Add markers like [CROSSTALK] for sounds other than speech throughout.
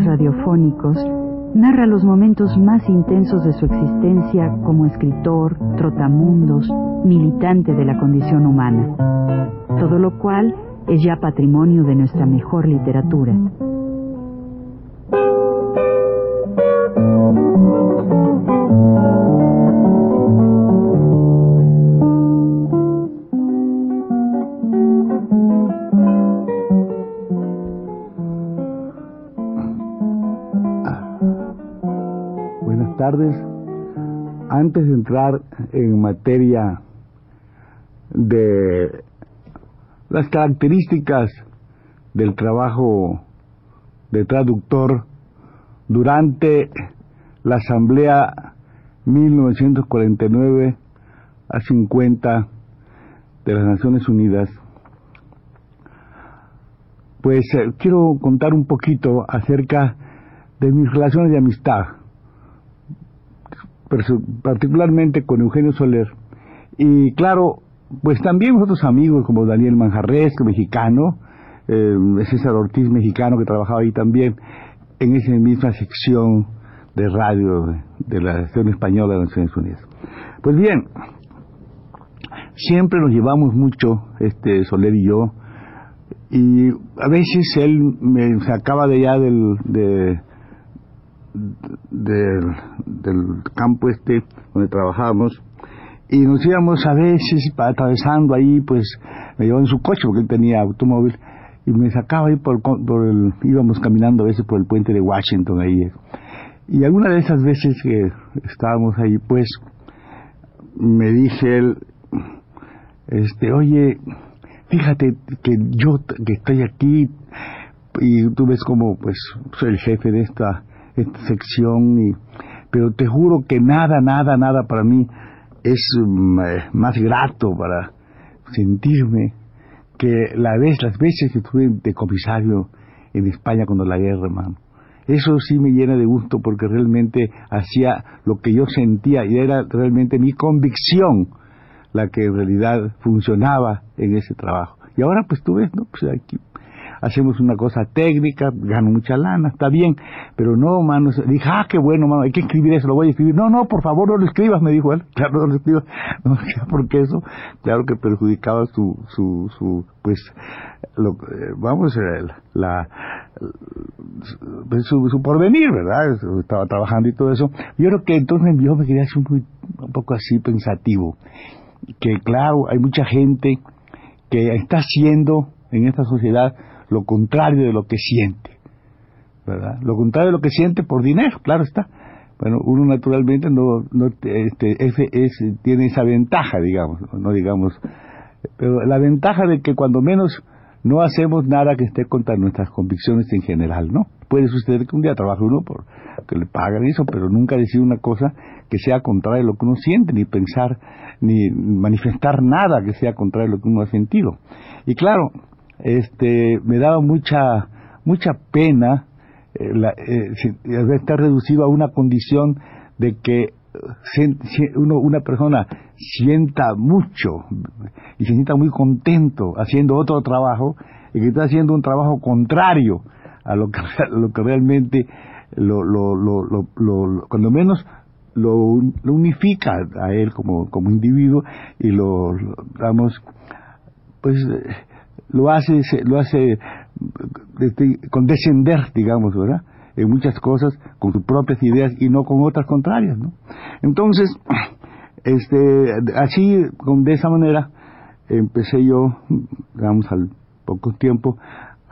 radiofónicos, narra los momentos más intensos de su existencia como escritor, trotamundos, militante de la condición humana. Todo lo cual es ya patrimonio de nuestra mejor literatura. Buenas tardes. Antes de entrar en materia de las características del trabajo de traductor durante la Asamblea 1949 a 50 de las Naciones Unidas, pues eh, quiero contar un poquito acerca de mis relaciones de amistad, particularmente con Eugenio Soler. Y claro, pues también otros amigos como Daniel Manjarres, mexicano, eh, César Ortiz, mexicano, que trabajaba ahí también, en esa misma sección de radio de la Nación Española de Naciones Unidas. Pues bien, siempre nos llevamos mucho, este Soler y yo, y a veces él me sacaba de allá del, de, del, campo este donde trabajábamos, y nos íbamos a veces atravesando ahí, pues me llevaba en su coche porque él tenía automóvil y me sacaba ahí por, por el, íbamos caminando a veces por el puente de Washington ahí. Y alguna de esas veces que estábamos ahí, pues me dice él, este, oye, fíjate que yo que estoy aquí y tú ves como pues soy el jefe de esta, esta sección y pero te juro que nada, nada, nada para mí es mm, eh, más grato para sentirme que la vez, las veces que estuve de comisario en España cuando la guerra, hermano. Eso sí me llena de gusto porque realmente hacía lo que yo sentía y era realmente mi convicción la que en realidad funcionaba en ese trabajo. Y ahora pues tú ves, ¿no? Pues aquí hacemos una cosa técnica, gano mucha lana, está bien, pero no, mano, dije, ah, qué bueno, mano, hay que escribir eso, lo voy a escribir. No, no, por favor, no lo escribas, me dijo él, [LAUGHS] claro, no lo escribas, [LAUGHS] no, porque eso, claro que perjudicaba su, su, su pues, lo, eh, vamos, eh, la, pues, su, su, porvenir, ¿verdad? Estaba trabajando y todo eso. Yo creo que entonces yo me quería hacer un, un poco así pensativo, que claro, hay mucha gente que está haciendo en esta sociedad lo contrario de lo que siente, ¿verdad? Lo contrario de lo que siente por dinero, claro está. Bueno, uno naturalmente no, no este, tiene esa ventaja, digamos, no digamos, pero la ventaja de que cuando menos no hacemos nada que esté contra nuestras convicciones en general, ¿no? Puede suceder que un día trabaje uno por que le pagan eso, pero nunca decir una cosa que sea contraria a lo que uno siente, ni pensar, ni manifestar nada que sea contrario a lo que uno ha sentido. Y claro, este, me daba mucha, mucha pena eh, la, eh, estar reducido a una condición de que uno, una persona sienta mucho y se sienta muy contento haciendo otro trabajo y que está haciendo un trabajo contrario a lo que, [LAUGHS] lo que realmente lo, lo, lo, lo, cuando menos lo, unifica a él como, como individuo y lo, digamos, pues lo hace, lo hace este, con descender, digamos, ¿verdad? En muchas cosas, con sus propias ideas y no con otras contrarias, ¿no? Entonces, este, así, de esa manera, empecé yo, digamos, al poco tiempo,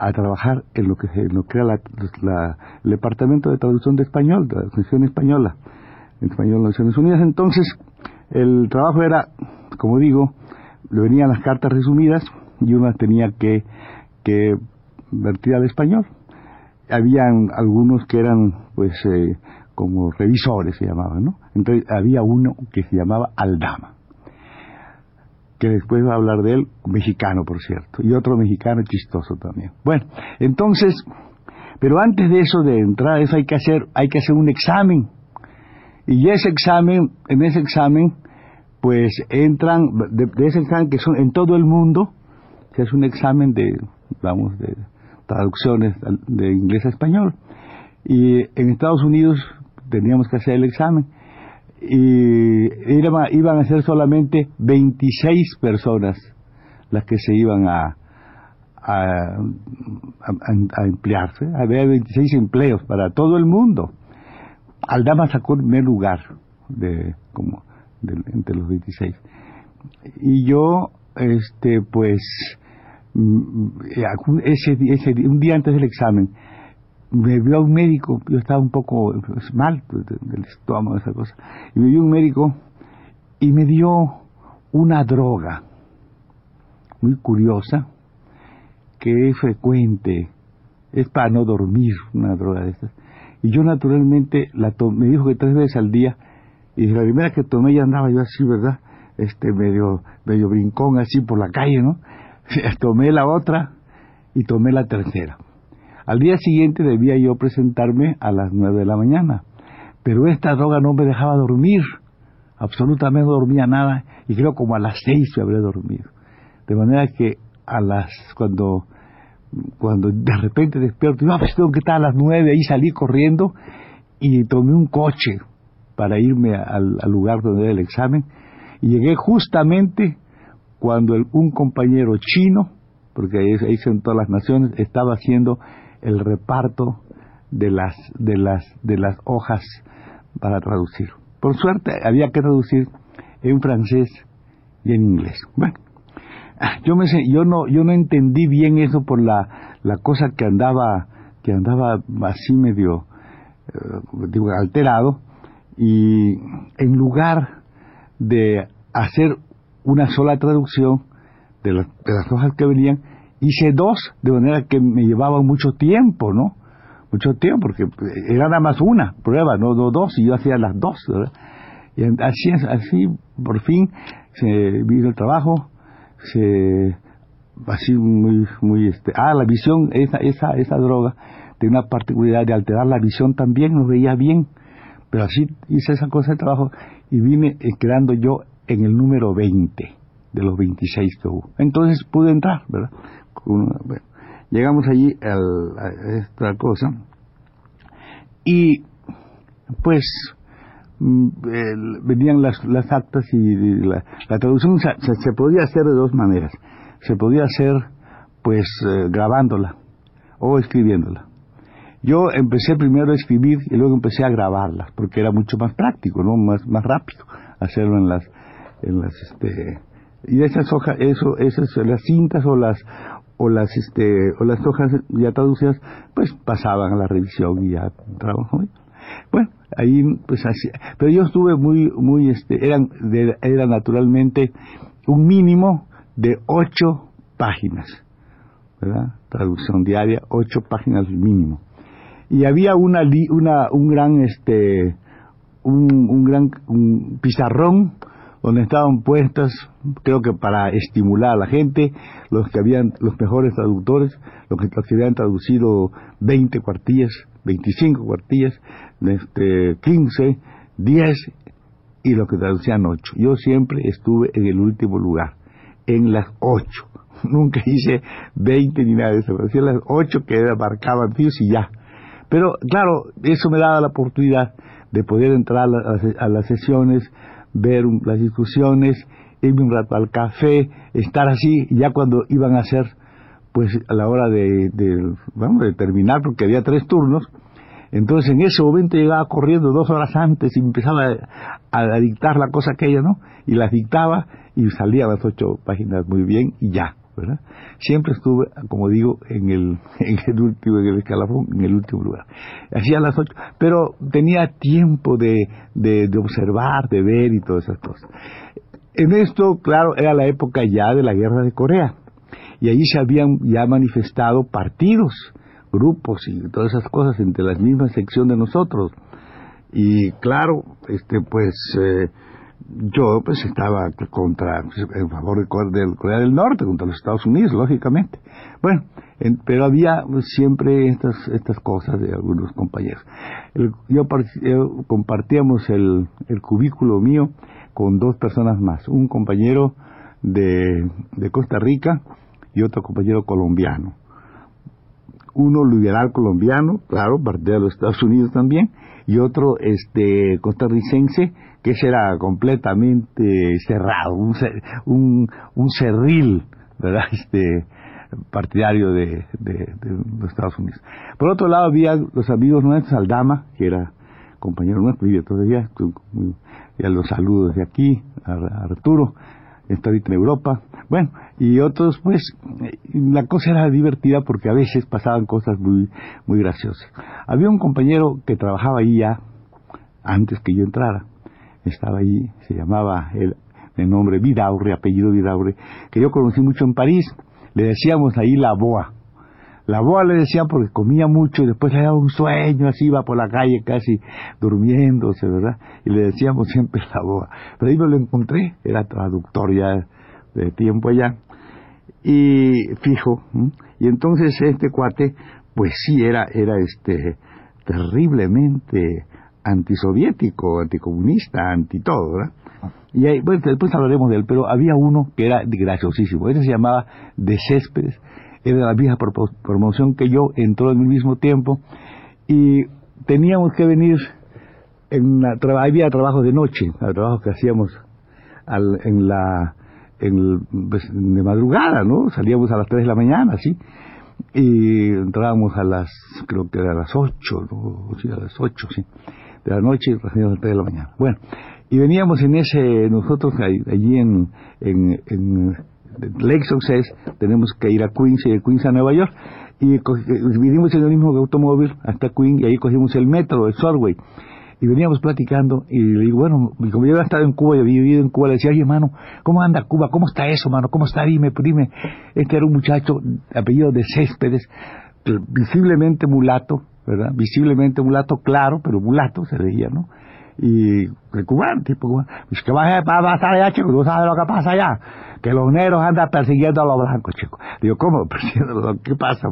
a trabajar en lo que, en lo que la, el Departamento de Traducción de Español, de Española, en Español de Naciones Unidas. Entonces, el trabajo era, como digo, le venían las cartas resumidas, y una tenía que, que vertir al español. Habían algunos que eran, pues, eh, como revisores se llamaban, ¿no? Entonces había uno que se llamaba Aldama, que después va a hablar de él, mexicano, por cierto, y otro mexicano chistoso también. Bueno, entonces, pero antes de eso, de entrar eso, hay que hacer, hay que hacer un examen. Y ese examen, en ese examen, pues entran, de, ese examen que son en todo el mundo, que es un examen de, vamos, de traducciones de inglés a español. Y en Estados Unidos teníamos que hacer el examen. Y iban a ser solamente 26 personas las que se iban a, a, a, emplearse. Había 26 empleos para todo el mundo. Aldama sacó el primer lugar de, como, entre los 26. Y yo, este, pues, ese, ese, un día antes del examen, me vio un médico, yo estaba un poco pues, mal del estómago, esa cosa, y me vio un médico y me dio una droga muy curiosa, que es frecuente, es para no dormir, una droga de estas. Y yo naturalmente la me dijo que tres veces al día, y la primera que tomé ya andaba yo así, ¿verdad? Este medio, medio brincón así por la calle, ¿no? [LAUGHS] tomé la otra y tomé la tercera. Al día siguiente debía yo presentarme a las nueve de la mañana, pero esta droga no me dejaba dormir, absolutamente no dormía nada, y creo como a las seis me habré dormido. De manera que a las, cuando, cuando de repente despierto, no, pues tengo que estar a las nueve, ahí salí corriendo y tomé un coche para irme al, lugar donde era el examen y llegué justamente cuando un compañero chino, porque ahí, ahí son todas las naciones, estaba haciendo el reparto de las, de las, de las hojas para traducir. Por suerte había que traducir en francés y en inglés. Bueno, yo me yo no yo no entendí bien eso por la, la cosa que andaba que andaba así medio eh, digo, alterado y en lugar de hacer una sola traducción de, las, hojas que venían hice dos de manera que me llevaba mucho tiempo no mucho tiempo porque era nada más una prueba no, dos y yo hacía las dos ¿verdad? y así así por fin se vino el trabajo se así muy muy este ah la visión esa esa esa droga tiene una particularidad de alterar la visión también no veía bien pero así hice esa cosa de trabajo y vine eh, quedando yo en el número 20 de los 26 que hubo entonces pude entrar verdad llegamos allí a esta cosa y pues Mm, venían las, las actas y la, traducción se, se, podía hacer de dos maneras. Se podía hacer pues eh, grabándola o escribiéndola. Yo empecé primero a escribir y luego empecé a grabarlas porque era mucho más práctico, no más más rápido hacerlo en las en las este y de esas hojas eso esas las cintas o las o las este o las hojas ya traducidas pues pasaban a la revisión y ya trabajo bueno ahí pues así pero yo estuve muy muy este eran era naturalmente un mínimo de ocho páginas verdad traducción diaria ocho páginas mínimo. Y había una una un gran este un, un gran un pizarrón donde estaban puestas, creo que para estimular a la gente, los que habían, los mejores traductores, los que, los habían traducido 20 cuartillas, 25 cuartillas, este, 15, 10 y los que traducían 8. Yo siempre estuve en el último lugar, en las 8. [LAUGHS] Nunca hice 20 ni nada de eso, hacía las 8 que marcaban tíos y ya. Pero claro, eso me daba la oportunidad de poder entrar a las sesiones, ver las discusiones, irme un rato al café, estar así, ya cuando iban a ser, pues a la hora de, de, de terminar, porque había tres turnos, entonces en ese momento llegaba corriendo dos horas antes y empezaba a, a, dictar la cosa aquella, ¿no? Y las dictaba y salía las ocho páginas muy bien y ya. Siempre estuve, como digo, en el, [LAUGHS] en el último, escalafón, en el último lugar. Hacía las ocho, pero tenía tiempo de, de, observar, de ver y todas esas cosas. En esto, claro, era la época ya de la guerra de Corea. Y allí se habían ya manifestado partidos, grupos y todas esas cosas entre la misma sección de nosotros. Y claro, este pues eh, yo pues estaba contra, en favor de Corea del Norte, contra los Estados Unidos, lógicamente. Bueno, pero había siempre estas, estas cosas de algunos compañeros. yo, compartíamos el, el, cubículo mío con dos personas más, un compañero de, de Costa Rica y otro compañero colombiano. Uno liberal colombiano, claro, parte de los Estados Unidos también, y otro este costarricense que será completamente cerrado, un, un, un cerril, ¿verdad? [LAUGHS] Este, partidario de, de, los Estados Unidos. Por otro lado había los amigos nuestros, Aldama, que era compañero nuestro, vive todavía, ya los saludos de aquí, a Arturo, está en Europa, bueno, y otros pues la cosa era divertida porque a veces pasaban cosas muy, muy graciosas. Había un compañero que trabajaba ahí ya, antes que yo entrara, estaba ahí, se llamaba el, el nombre Vidaurre, apellido Vidaurre, que yo conocí mucho en París, le decíamos ahí la boa. La boa le decían porque comía mucho y después le daba un sueño, así iba por la calle casi durmiéndose, ¿verdad? Y le decíamos siempre la boa. Pero ahí me lo encontré, era traductor ya de tiempo allá, y fijo. Y entonces este cuate, pues sí, era, era este terriblemente antisoviético, anticomunista, anti todo, ¿verdad? Y ahí, bueno, después hablaremos de él, pero había uno que era graciosísimo. Ese se llamaba De Céspedes, era la vieja promoción que yo, entró en el mismo tiempo, y teníamos que venir, en la, había trabajo de noche, trabajo que hacíamos al, en la en, pues, de madrugada, ¿no? Salíamos a las 3 de la mañana, ¿sí? Y entrábamos a las, creo que era a las 8, ¿no? Sí, a las 8, sí. De la noche y salíamos a las 3 de la mañana. Bueno, y veníamos en ese, nosotros allí en, en, en Lake Success, tenemos que ir a Queens y de Queens a Nueva York, y vinimos en el mismo automóvil hasta Queens y ahí cogimos el metro, el subway y veníamos platicando y le digo, bueno, como yo había estado en Cuba y había vivido en Cuba, le decía, oye, hermano, ¿cómo anda Cuba? ¿Cómo está eso, mano? ¿Cómo está? Dime, dime. Este era un muchacho, apellido de Céspedes, visiblemente mulato, ¿verdad? Visiblemente mulato, claro, pero mulato se veía, ¿no? Y el cubano, tipo cubano, pues que va a pasar allá, chico, tú sabes lo que pasa allá, que los negros andan persiguiendo a los blancos, chico. Digo, ¿cómo? [LAUGHS] ¿qué pasa?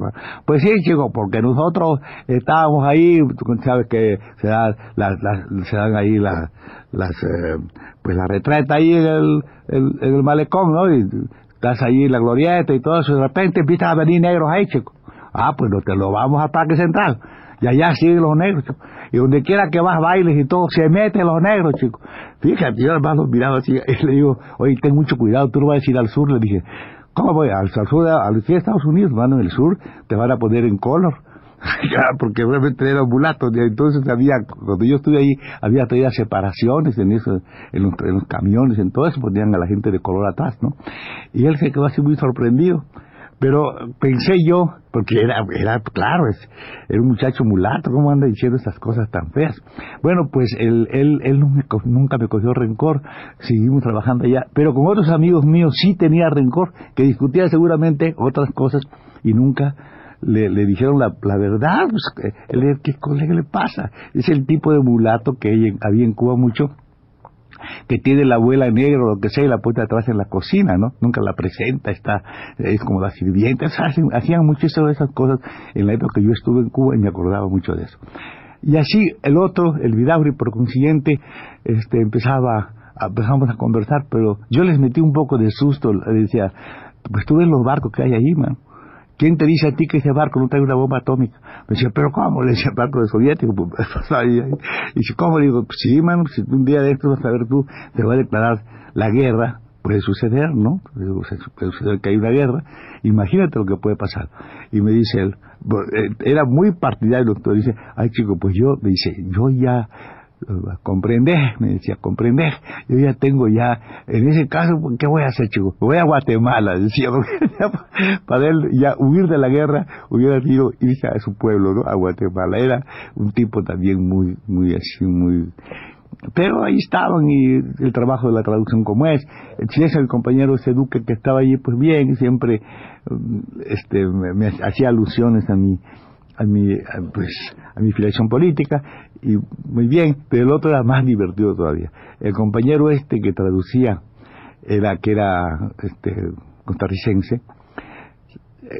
Pues sí, chico, porque nosotros estábamos ahí, tú sabes que se, da, se dan ahí las, las eh, pues la retreta ahí en el, malecón, ¿no? Y estás ahí en la glorieta y todo eso, y de repente empiezan a venir negros ahí, chico. Ah, pues no te lo vamos a Parque Central. Y allá siguen los negros, y donde quiera que vas bailes y todo, se meten los negros, chicos. Fíjate, yo los miraba así, [LAUGHS] y le digo, oye, ten mucho cuidado, tú no vas a ir al sur, le dije, ¿cómo voy? Al, sur, al sur de Estados Unidos, van en el sur, te van a poner en color. [LAUGHS] porque realmente eran mulatos, entonces había, cuando yo estuve ahí, había todavía separaciones en eso, en los, en los camiones, en todo eso ponían a la gente de color atrás, ¿no? Y él se quedó así muy sorprendido. Pero pensé yo, porque era, era claro, es, era un muchacho mulato, ¿cómo anda diciendo esas cosas tan feas? Bueno, pues él, él, él nunca me cogió rencor, seguimos trabajando allá, pero con otros amigos míos sí tenía rencor, que discutía seguramente otras cosas y nunca le, le dijeron la, la verdad, pues, él, ¿qué, ¿qué le pasa? Es el tipo de mulato que había en Cuba mucho, que tiene la abuela negra o lo que sea y la puerta atrás en la cocina, ¿no? Nunca la presenta, está, es como la sirvienta, hacían muchísimas de esas cosas en la época que yo estuve en Cuba y me acordaba mucho de eso. Y así el otro, el Vidauri, por consiguiente, este, empezaba, empezamos a conversar, pero yo les metí un poco de susto, le decía, pues tú ves los barcos que hay ahí, man ¿Quién te dice a ti que ese barco no trae una bomba atómica? Me decía, ¿pero cómo? Le decía, barco de soviético. Pues, [LAUGHS] y dice, ¿cómo? Le digo, sí, mano, si un día de esto vas a ver tú, te va a declarar la guerra, puede suceder, ¿no? Puede suceder que hay una guerra, imagínate lo que puede pasar. Y me dice él, eh, era muy partidario doctor, dice, ay chico, pues yo, me dice, yo ya comprender, me decía, comprender, yo ya tengo ya, en ese caso, ¿qué voy a hacer, chico? Voy a Guatemala, decía, [LAUGHS] para él ya huir de la guerra, hubiera sido irse a su pueblo, ¿no? A Guatemala, era un tipo también muy, muy así, muy... Pero ahí estaban y el trabajo de la traducción como es. Si es el compañero ese duque que estaba allí, pues bien, siempre este, me, me hacía alusiones a mi a mi, pues, a mi filiación política, y muy bien, pero el otro era más divertido todavía. El compañero este que traducía, era, que era este, costarricense,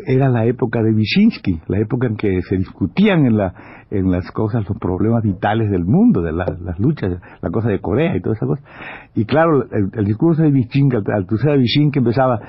era la época de Wyszynski, la época en que se discutían en, la, en las cosas, los problemas vitales del mundo, de las luchas, la cosa de Corea y todas esas cosas. Y claro, el, discurso de Wyszynski, al, al de Wyszynski empezaba,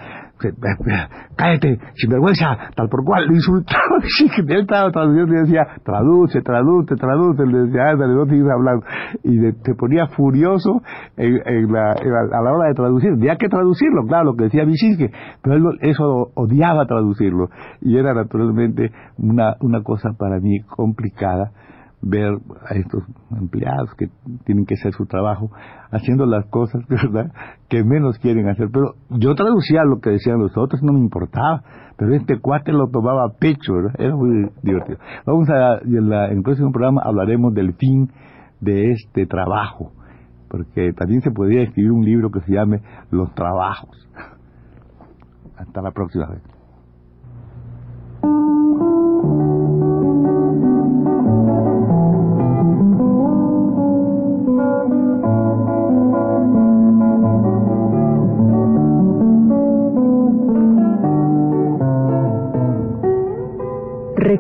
cállate, sinvergüenza, tal por cual, lo insultaba, [LAUGHS] él estaba traduciendo y decía, traduce, traduce, traduce, le decía, ándale, no te ibas hablando, y se ponía furioso en, la, a la hora de traducir, había que traducirlo, claro, lo que decía Wyszynski, pero él eso odiaba traducirlo, y era naturalmente una, una cosa para mí complicada, ver a estos empleados que tienen que hacer su trabajo haciendo las cosas [LAUGHS] ¿verdad? que menos quieren hacer. Pero yo traducía lo que decían los otros, no me importaba. Pero este cuate lo tomaba a pecho, era muy divertido. Vamos a, en, en el próximo programa hablaremos del fin de este trabajo, porque también se podría escribir un libro que se llame Los trabajos. [LAUGHS] Hasta la próxima vez.